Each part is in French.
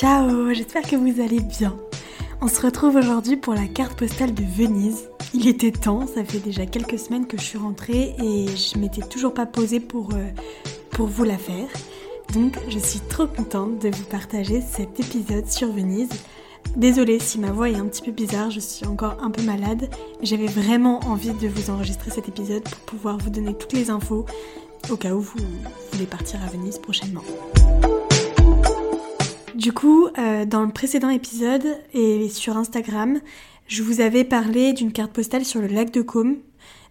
Ciao, j'espère que vous allez bien. On se retrouve aujourd'hui pour la carte postale de Venise. Il était temps, ça fait déjà quelques semaines que je suis rentrée et je m'étais toujours pas posée pour, euh, pour vous la faire. Donc je suis trop contente de vous partager cet épisode sur Venise. Désolée si ma voix est un petit peu bizarre, je suis encore un peu malade. J'avais vraiment envie de vous enregistrer cet épisode pour pouvoir vous donner toutes les infos au cas où vous voulez partir à Venise prochainement. Du coup, euh, dans le précédent épisode et sur Instagram, je vous avais parlé d'une carte postale sur le lac de Côme.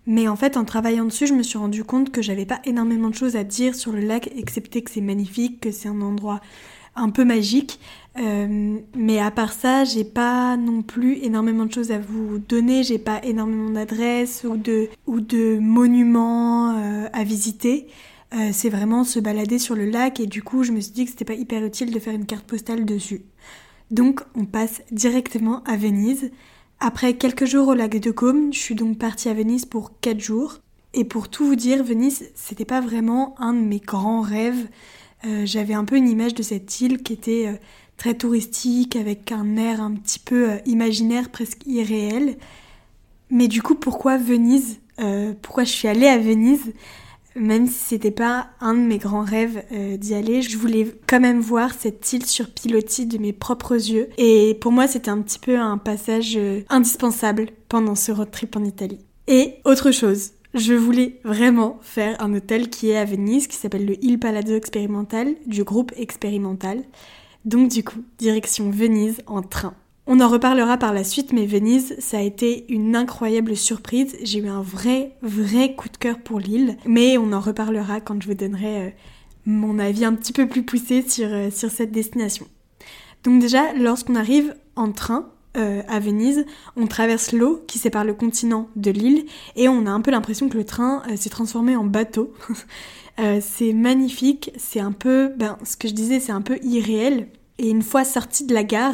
Mais en fait, en travaillant dessus, je me suis rendu compte que j'avais pas énormément de choses à dire sur le lac, excepté que c'est magnifique, que c'est un endroit un peu magique. Euh, mais à part ça, j'ai pas non plus énormément de choses à vous donner. J'ai pas énormément d'adresses ou de, ou monuments euh, à visiter. Euh, c'est vraiment se balader sur le lac et du coup, je me suis dit que c'était pas hyper utile de faire une carte postale dessus. Donc, on passe directement à Venise. Après quelques jours au lac de Côme, je suis donc partie à Venise pour 4 jours. Et pour tout vous dire, Venise, c'était pas vraiment un de mes grands rêves. Euh, j'avais un peu une image de cette île qui était euh, très touristique, avec un air un petit peu imaginaire, presque irréel. Mais du coup, pourquoi Venise? Pourquoi je suis allée à Venise? Même si c'était pas un de mes grands rêves d'y aller, je voulais quand même voir cette île sur pilotis de mes propres yeux. Et pour moi, c'était un petit peu un passage indispensable pendant ce road trip en Italie. Et autre chose, je voulais vraiment faire un hôtel qui est à Venise, qui s'appelle le Il Palazzo Expérimental, du groupe Expérimental. Donc du coup, direction Venise en train. On en reparlera par la suite, mais Venise, ça a été une incroyable surprise. J'ai eu un vrai, vrai coup de cœur pour l'île, mais on en reparlera quand je vous donnerai euh, mon avis un petit peu plus poussé sur, euh, sur cette destination. Donc déjà, lorsqu'on arrive en train, euh, à Venise, on traverse l'eau qui sépare le continent de l'île et on a un peu l'impression que le train s'est transformé en bateau. C'est magnifique, c'est un peu, ben, ce que je disais, c'est un peu irréel. Et une fois sorti de la gare,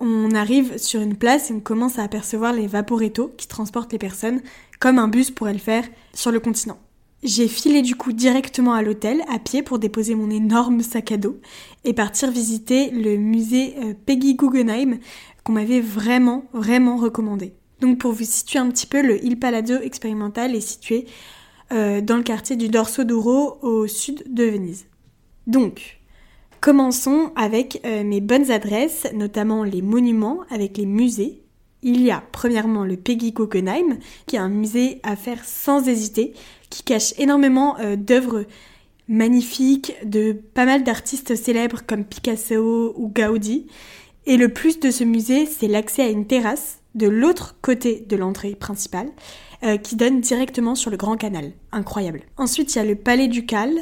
on arrive sur une place et on commence à apercevoir les vaporetto qui transportent les personnes comme un bus pourrait le faire sur le continent. J'ai filé du coup directement à l'hôtel à pied pour déposer mon énorme sac à dos et partir visiter le musée Peggy Guggenheim qu'on m'avait vraiment, vraiment recommandé. Donc pour vous situer un petit peu, le Il Palazzo expérimental est situé euh, dans le quartier du Dorso d'Oro au sud de Venise. Donc, commençons avec euh, mes bonnes adresses, notamment les monuments avec les musées. Il y a premièrement le Peggy Guggenheim, qui est un musée à faire sans hésiter, qui cache énormément euh, d'œuvres magnifiques de pas mal d'artistes célèbres comme Picasso ou Gaudi. Et le plus de ce musée, c'est l'accès à une terrasse de l'autre côté de l'entrée principale euh, qui donne directement sur le Grand Canal. Incroyable. Ensuite, il y a le Palais Ducal.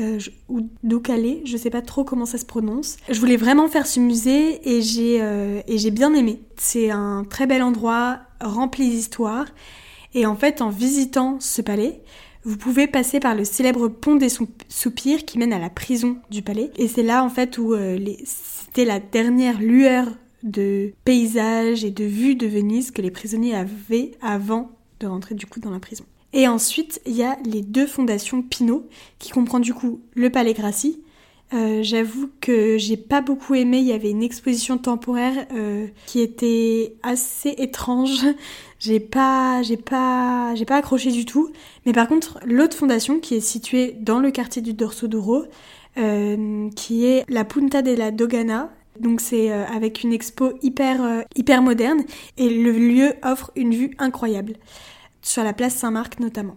Euh, ou Ducalé, je sais pas trop comment ça se prononce. Je voulais vraiment faire ce musée et j'ai euh, et j'ai bien aimé. C'est un très bel endroit rempli d'histoire et en fait en visitant ce palais, vous pouvez passer par le célèbre pont des soupirs qui mène à la prison du palais et c'est là en fait où les c'était la dernière lueur de paysage et de vue de Venise que les prisonniers avaient avant de rentrer du coup dans la prison. Et ensuite, il y a les deux fondations Pinot, qui comprend du coup le Palais Grassi. Euh, j'avoue que j'ai pas beaucoup aimé. Il y avait une exposition temporaire euh, qui était assez étrange. J'ai pas, pas, pas accroché du tout. Mais par contre, l'autre fondation qui est située dans le quartier du Dorso d'Oro, euh, qui est la Punta della Dogana. Donc c'est avec une expo hyper, hyper moderne et le lieu offre une vue incroyable, sur la place Saint-Marc notamment.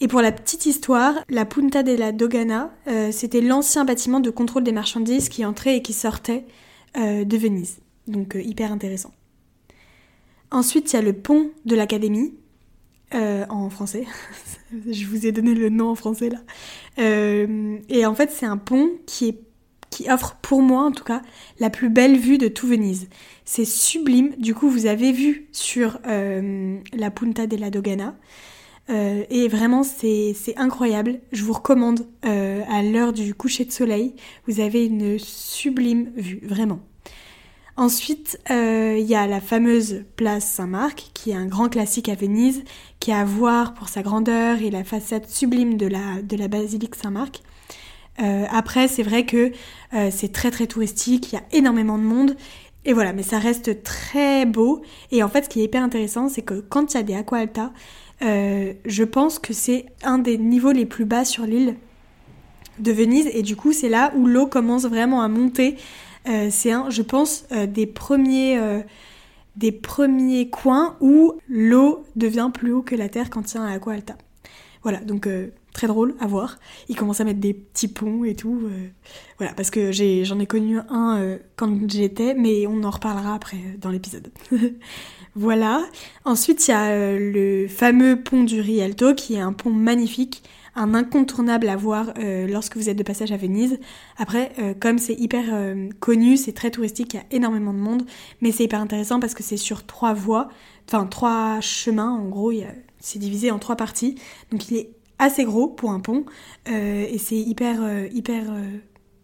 Et pour la petite histoire, la Punta della Dogana, c'était l'ancien bâtiment de contrôle des marchandises qui entrait et qui sortait de Venise. Donc hyper intéressant. Ensuite, il y a le pont de l'Académie, en français. Je vous ai donné le nom en français là. Euh, et en fait, c'est un pont qui, est, qui offre, pour moi en tout cas, la plus belle vue de tout Venise. C'est sublime. Du coup, vous avez vu sur euh, la Punta della Dogana. Euh, et vraiment, c'est incroyable. Je vous recommande à l'heure du coucher de soleil. Vous avez une sublime vue, vraiment. Ensuite, il y a la fameuse place Saint-Marc, qui est un grand classique à Venise, qui est à voir pour sa grandeur et la façade sublime de la, de la basilique Saint-Marc. Après, c'est vrai que c'est très très touristique, il y a énormément de monde. Et voilà, mais ça reste très beau. Et en fait, ce qui est hyper intéressant, c'est que quand il y a des aqua alta, je pense que c'est un des niveaux les plus bas sur l'île de Venise. Et du coup, c'est là où l'eau commence vraiment à monter. c'est un, je pense, des premiers des premiers coins où l'eau devient plus haut que la terre quand il y a un aqua alta. Voilà, donc euh, très drôle à voir. Ils commencent à mettre des petits ponts et tout. Euh, voilà, parce que j'en ai, connu un euh, quand j'étais, mais on en reparlera après dans l'épisode. voilà. Ensuite, il y a le fameux pont du Rialto, qui est un pont magnifique un incontournable à voir euh, lorsque vous êtes de passage à Venise. Après, euh, comme c'est hyper euh, connu, c'est très touristique, il y a énormément de monde, mais c'est hyper intéressant parce que c'est sur trois voies, enfin trois chemins, en gros, c'est divisé en trois parties. Donc il est assez gros pour un pont et c'est hyper, hyper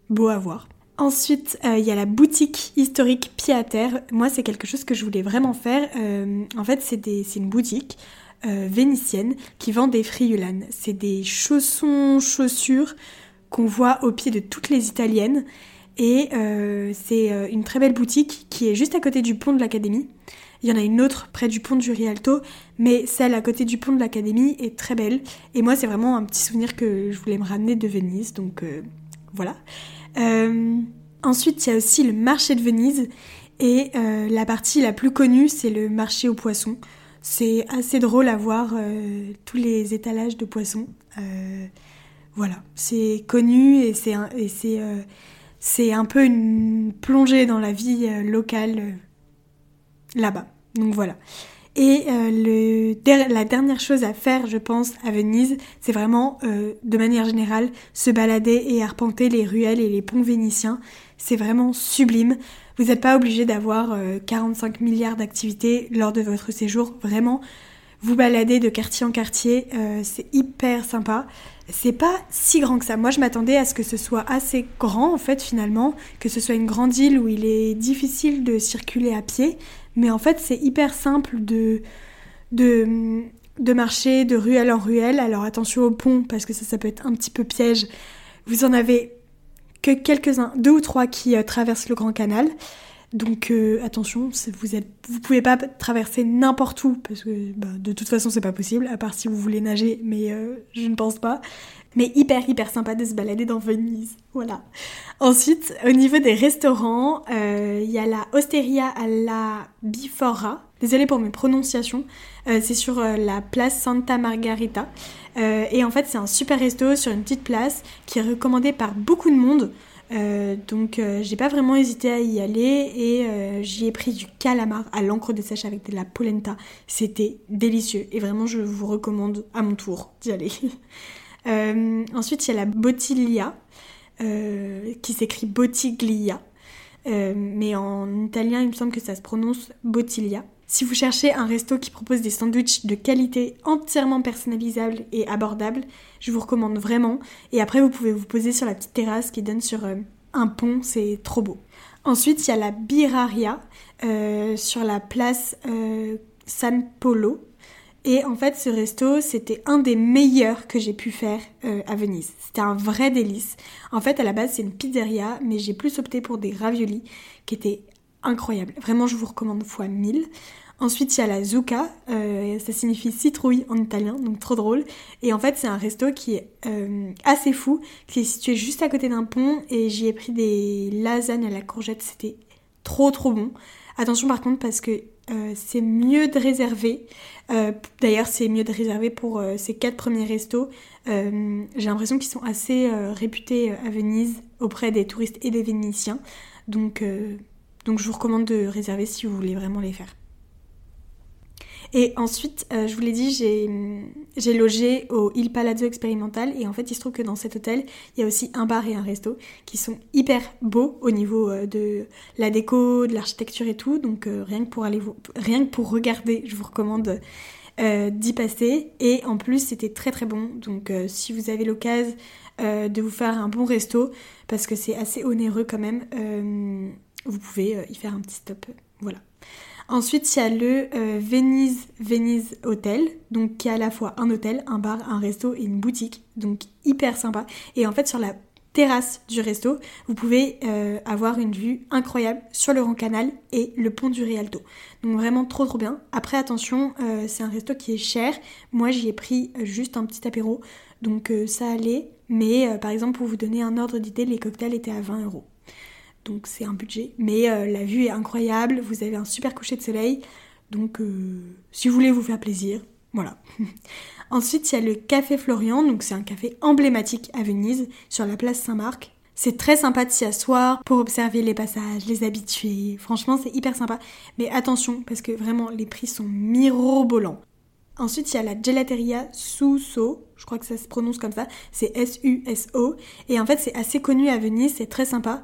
beau à voir. Ensuite, il y a la boutique historique pied à terre. Moi, c'est quelque chose que je voulais vraiment faire. en fait, c'est une boutique euh, vénitienne qui vend des friulanes. C'est des chaussons, chaussures qu'on voit au pied de toutes les italiennes. Et euh, c'est euh, une très belle boutique qui est juste à côté du pont de l'Académie. Il y en a une autre près du pont du Rialto, mais celle à côté du pont de l'Académie est très belle. Et moi, c'est vraiment un petit souvenir que je voulais me ramener de Venise, donc voilà. ensuite, il y a aussi le marché de Venise. Et la partie la plus connue, c'est le marché aux poissons. C'est assez drôle à voir euh, tous les étalages de poissons. Euh, voilà, c'est connu et c'est euh, c'est, un peu une plongée dans la vie locale là-bas. Donc voilà. Et le, la dernière chose à faire, je pense, à Venise, c'est vraiment, de manière générale, se balader et arpenter les ruelles et les ponts vénitiens. C'est vraiment sublime. Vous n'êtes pas obligé d'avoir 45 euh, milliards d'activités lors de votre séjour. Vraiment, vous baladez de quartier en quartier, euh, c'est hyper sympa. C'est pas si grand que ça. Moi, je m'attendais à ce que ce soit assez grand, en fait, finalement, que ce soit une grande île où il est difficile de circuler à pied. Mais en fait, c'est hyper simple de, de, marcher de ruelle en ruelle. Alors attention au pont, parce que ça, ça peut être un petit peu piège. Vous en avez que quelques-uns, deux ou trois qui euh, traversent le Grand Canal. Donc euh, attention, vous êtes, vous pouvez pas traverser n'importe où parce que bah, de toute façon c'est pas possible, à part si vous voulez nager, mais euh, je ne pense pas. Mais hyper hyper sympa de se balader dans Venise, voilà. Ensuite, au niveau des restaurants, il y a la Osteria alla Bifora. Désolée pour mes prononciations. c'est sur la place Santa Margarita. Euh, et en fait, c'est un super resto sur une petite place qui est recommandé par beaucoup de monde. Euh, donc euh, j'ai pas vraiment hésité à y aller et j'y ai pris du calamar à l'encre de sèche avec de la polenta. C'était délicieux et vraiment je vous recommande à mon tour d'y aller. ensuite il y a la bottiglia qui s'écrit bottiglia mais en italien il me semble que ça se prononce bottiglia. Si vous cherchez un resto qui propose des sandwichs de qualité entièrement personnalisables et abordables, je vous recommande vraiment. Et après, vous pouvez vous poser sur la petite terrasse qui donne sur euh, un pont, c'est trop beau. Ensuite, il y a la Biraria euh, sur la place euh, San Polo. Et en fait, ce resto, c'était un des meilleurs que j'ai pu faire à Venise. C'était un vrai délice. En fait, à la base, c'est une pizzeria, mais j'ai plus opté pour des raviolis qui étaient incroyable. Vraiment, je vous recommande fois 1000. Ensuite, il y a la Zucca, euh, ça signifie citrouille en italien, donc trop drôle. Et en fait, c'est un resto qui est euh, assez fou, qui est situé juste à côté d'un pont, et j'y ai pris des lasagnes à la courgette, c'était trop trop bon. Attention par contre, parce que euh, c'est mieux de réserver. D'ailleurs, c'est mieux de réserver pour ces quatre premiers restos. J'ai l'impression qu'ils sont assez réputés à Venise auprès des touristes et des Vénitiens. Donc je vous recommande de réserver si vous voulez vraiment les faire. Et ensuite, euh, je vous l'ai dit, j'ai logé au Il Palazzo Expérimental et en fait, il se trouve que dans cet hôtel, il y a aussi un bar et un resto qui sont hyper beaux au niveau euh, de la déco, de l'architecture et tout. Donc euh, rien que pour aller rien que pour regarder, je vous recommande d'y passer. Et en plus, c'était très très bon. Donc si vous avez l'occasion de vous faire un bon resto, parce que c'est assez onéreux quand même vous pouvez euh, y faire un petit stop. Voilà. Ensuite, il y a le euh, Venise Venise Hotel, donc qui est à la fois un hôtel, un bar, un resto et une boutique, donc hyper sympa. Et en fait, sur la terrasse du resto, vous pouvez euh, avoir une vue incroyable sur le Grand Canal et le pont du Rialto. Donc vraiment trop trop bien. Après attention, c'est un resto qui est cher. Moi j'y ai pris juste un petit apéro, donc ça allait. Mais par exemple pour vous donner un ordre d'idée, les cocktails étaient à 20 euros. Donc c'est un budget. Mais la vue est incroyable, vous avez un super coucher de soleil. Donc si vous voulez vous faire plaisir, voilà. Ensuite, il y a le Café Florian, donc c'est un café emblématique à Venise, sur la place Saint-Marc. C'est très sympa de s'y asseoir pour observer les passages, les habitués. Franchement, c'est hyper sympa. Mais attention, parce que vraiment, les prix sont mirobolants. Ensuite, il y a la Gelateria Suso, je crois que ça se prononce comme ça, c'est S-U-S-O. Et en fait, c'est assez connu à Venise, c'est très sympa.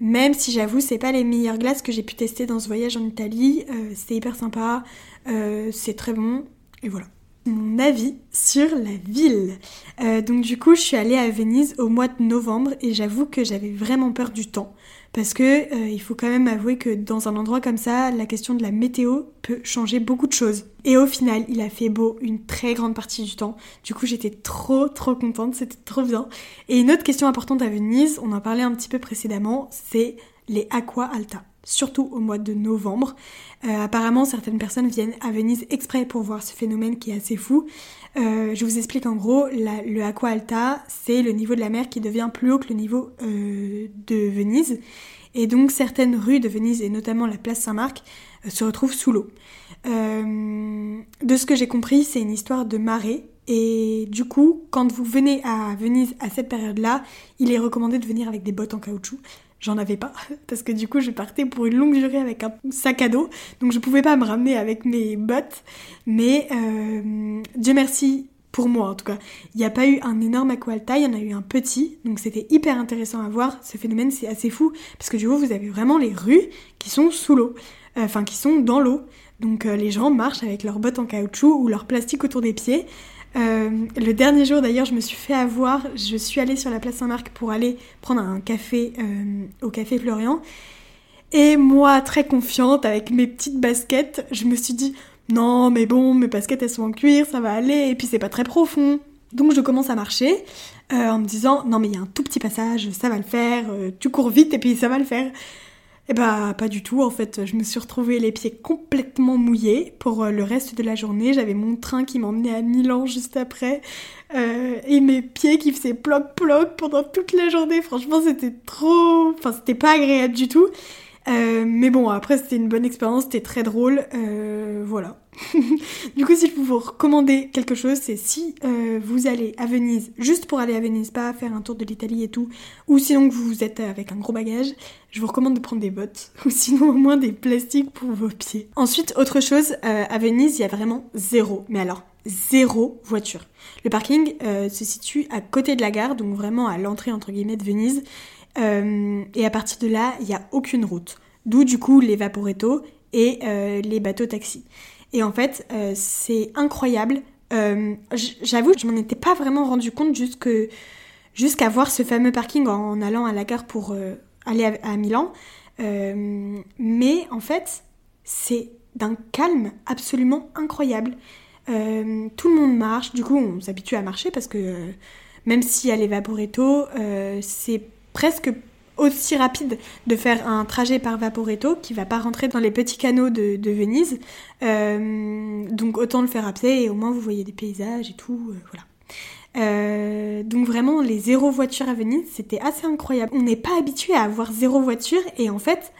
Même si j'avoue, c'est pas les meilleures glaces que j'ai pu tester dans ce voyage en Italie. Euh, c'est hyper sympa, euh, c'est très bon, et voilà mon avis sur la ville. Euh, donc du coup, je suis allée à Venise au mois de novembre et j'avoue que j'avais vraiment peur du temps parce que euh, il faut quand même avouer que dans un endroit comme ça, la question de la météo peut changer beaucoup de choses. Et au final, il a fait beau une très grande partie du temps. Du coup, j'étais trop trop contente, c'était trop bien. Et une autre question importante à Venise, on en parlait un petit peu précédemment, c'est les aqua alta surtout au mois de novembre. Euh, apparemment, certaines personnes viennent à Venise exprès pour voir ce phénomène qui est assez fou. Euh, je vous explique en gros, le Aqua Alta, c'est le niveau de la mer qui devient plus haut que le niveau euh, de Venise. Et donc certaines rues de Venise, et notamment la place Saint-Marc, se retrouvent sous l'eau. de ce que j'ai compris, c'est une histoire de marée. Et du coup, quand vous venez à Venise à cette période-là, il est recommandé de venir avec des bottes en caoutchouc j'en avais pas parce que du coup je partais pour une longue durée avec un sac à dos. Donc je pouvais pas me ramener avec mes bottes. Mais euh, Dieu merci pour moi en tout cas. Il n'y a pas eu un énorme aqualta il y en a eu un petit. Donc c'était hyper intéressant à voir. Ce phénomène c'est assez fou parce que du coup vous avez vraiment les rues qui sont sous l'eau. Euh, enfin qui sont dans l'eau. Donc euh, les gens marchent avec leurs bottes en caoutchouc ou leur plastique autour des pieds euh, le dernier jour d'ailleurs, je me suis fait avoir. Je suis allée sur la place Saint-Marc pour aller prendre un café euh, au café Florian. Et moi, très confiante, avec mes petites baskets, je me suis dit non, mais bon, mes baskets elles sont en cuir, ça va aller, et puis c'est pas très profond. Donc je commence à marcher euh, en me disant non, mais il y a un tout petit passage, ça va le faire, tu cours vite et puis ça va le faire. Eh bah pas du tout en fait, je me suis retrouvée les pieds complètement mouillés pour euh, le reste de la journée. J'avais mon train qui m'emmenait à Milan juste après euh, et mes pieds qui faisaient ploc ploc pendant toute la journée. Franchement c'était trop... Enfin c'était pas agréable du tout. Euh, mais bon, après c'était une bonne expérience, c'était très drôle, euh, voilà. du coup, si je peux vous recommander quelque chose, c'est si euh, vous allez à Venise, juste pour aller à Venise, pas faire un tour de l'Italie et tout, ou sinon que vous êtes avec un gros bagage, je vous recommande de prendre des bottes, ou sinon au moins des plastiques pour vos pieds. Ensuite, autre chose, à Venise, il y a vraiment zéro, mais alors zéro voiture. Le parking se situe à côté de la gare, donc vraiment à l'entrée entre guillemets de Venise. Euh, et à partir de là, il n'y a aucune route. D'où du coup les vaporetto et euh, les bateaux taxis. Et en fait, euh, c'est incroyable. J'avoue, je m'en étais pas vraiment rendu compte jusqu'à voir ce fameux parking en, allant à la gare pour aller à, Milan. mais en fait, c'est d'un calme absolument incroyable. tout le monde marche, du coup on s'habitue à marcher parce que même s'il y a les vaporetto, c'est presque aussi rapide de faire un trajet par Vaporetto qui va pas rentrer dans les petits canaux de, Venise. Euh, donc autant le faire à et au moins vous voyez des paysages et tout. Euh, voilà. Euh, donc vraiment les zéro voiture à Venise c'était assez incroyable. On n'est pas habitué à avoir zéro voiture et en fait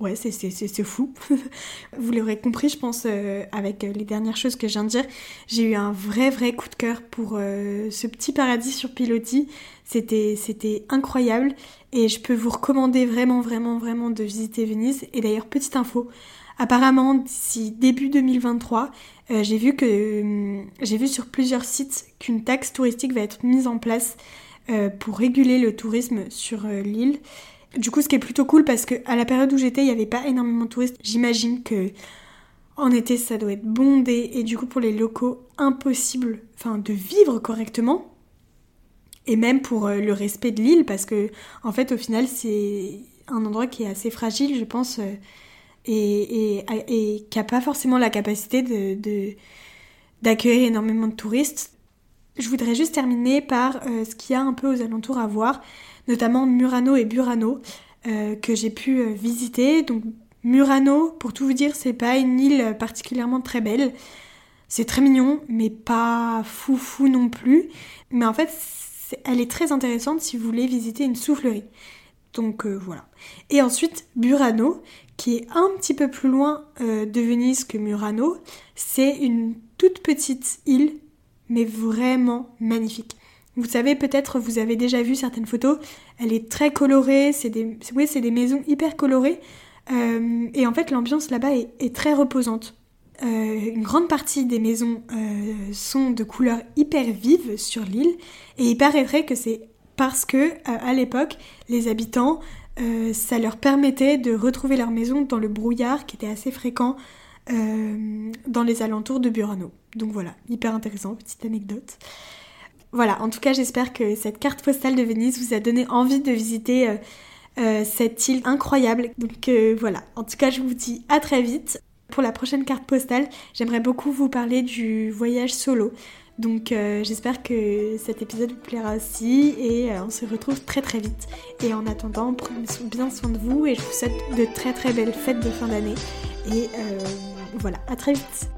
Ouais, c'est fou. Vous l'aurez compris, je pense, euh, avec les dernières choses que je viens de dire. J'ai eu un vrai, vrai coup de cœur pour euh, ce petit paradis sur pilotis. C'était incroyable et je peux vous recommander vraiment, vraiment, vraiment de visiter Venise. Et d'ailleurs, petite info, apparemment, d'ici début 2023, euh, j'ai vu que j'ai vu sur plusieurs sites qu'une taxe touristique va être mise en place pour réguler le tourisme sur l'île. Du coup, ce qui est plutôt cool parce que à la période où j'étais, il n'y avait pas énormément de touristes. J'imagine que en été, ça doit être bondé et du coup, pour les locaux, impossible, enfin, de vivre correctement. Et même pour euh, le respect de l'île, parce que en fait, au final, c'est un endroit qui est assez fragile, je pense, euh, et, qui n'a pas forcément la capacité de d'accueillir énormément de touristes. Je voudrais juste terminer par ce qu'il y a un peu aux alentours à voir, notamment Murano et Burano, que j'ai pu visiter. Donc Murano, pour tout vous dire, c'est pas une île particulièrement très belle. C'est très mignon, mais pas fou fou non plus. Mais en fait, elle est très intéressante si vous voulez visiter une soufflerie. Donc euh, voilà. Et ensuite, Burano, qui est un petit peu plus loin euh, de Venise que Murano. C'est une toute petite île, mais vraiment magnifique. Vous savez, peut-être vous avez déjà vu certaines photos. Elle est très colorée, c'est des, oui, c'est des maisons hyper colorées. Euh, et en fait, l'ambiance là-bas est, très reposante. une grande partie des maisons sont de couleurs hyper vives sur l'île et il paraîtrait que c'est parce que euh, à l'époque, les habitants, euh, ça leur permettait de retrouver leur maison dans le brouillard qui était assez fréquent euh, dans les alentours de Burano. Donc voilà, hyper intéressant, petite anecdote. Voilà, en tout cas j'espère que cette carte postale de Venise vous a donné envie de visiter cette île incroyable. Donc voilà, en tout cas je vous dis à très vite. Pour la prochaine carte postale, j'aimerais beaucoup vous parler du voyage solo. Donc euh, j'espère que cet épisode vous plaira aussi et euh, on se retrouve très très vite. Et en attendant, prenez bien soin de vous et je vous souhaite de très très belles fêtes de fin d'année. Et euh, voilà, à très vite